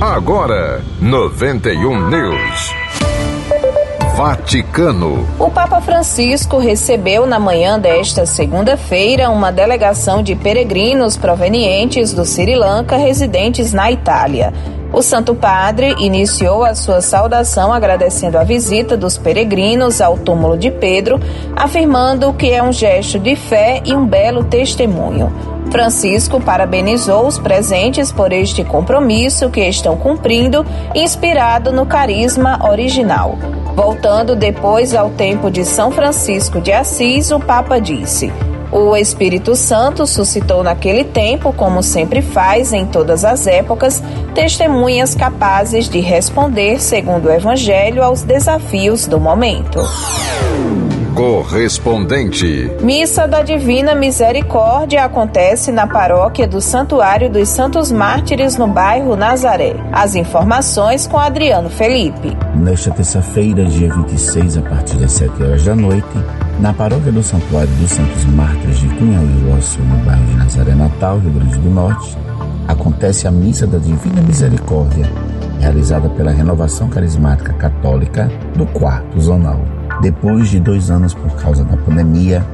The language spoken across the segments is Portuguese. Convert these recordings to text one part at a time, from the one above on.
Agora, 91 News. Vaticano. O Papa Francisco recebeu na manhã desta segunda-feira uma delegação de peregrinos provenientes do Sri Lanka residentes na Itália. O Santo Padre iniciou a sua saudação agradecendo a visita dos peregrinos ao túmulo de Pedro, afirmando que é um gesto de fé e um belo testemunho. Francisco parabenizou os presentes por este compromisso que estão cumprindo, inspirado no carisma original. Voltando depois ao tempo de São Francisco de Assis, o Papa disse: o Espírito Santo suscitou naquele tempo, como sempre faz em todas as épocas, testemunhas capazes de responder, segundo o Evangelho, aos desafios do momento. Correspondente. Missa da Divina Misericórdia acontece na paróquia do Santuário dos Santos Mártires, no bairro Nazaré. As informações com Adriano Felipe. Nesta terça-feira, dia 26, a partir das 7 horas da noite, na paróquia do Santuário dos Santos Mártires de Cunhal e Rosso, no bairro de Nazaré Natal, Rio Grande do Norte, acontece a Missa da Divina Misericórdia, realizada pela Renovação Carismática Católica do Quarto Zonal. Depois de dois anos por causa da pandemia,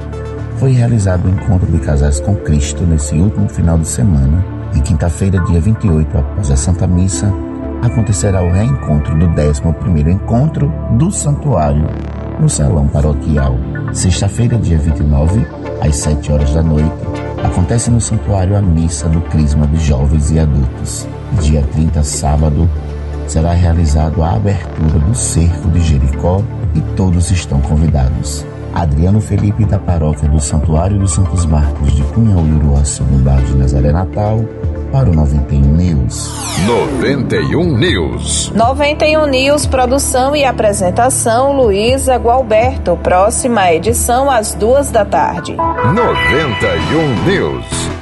foi realizado o encontro de casais com Cristo nesse último final de semana. Em quinta-feira, dia 28, após a Santa Missa, acontecerá o reencontro do 11º encontro do Santuário no Salão Paroquial. Sexta-feira, dia 29, às 7 horas da noite, acontece no Santuário a Missa do Crisma de Jovens e Adultos. Dia 30, sábado, será realizado a abertura do Cerco de Jericó e todos estão convidados. Adriano Felipe, da paróquia do Santuário dos Santos Marcos de Cunha Uruaçu, no bairro de Nazaré Natal, para o 91 News. 91 News. 91 News, produção e apresentação, Luísa Gualberto. Próxima edição às duas da tarde. 91 News.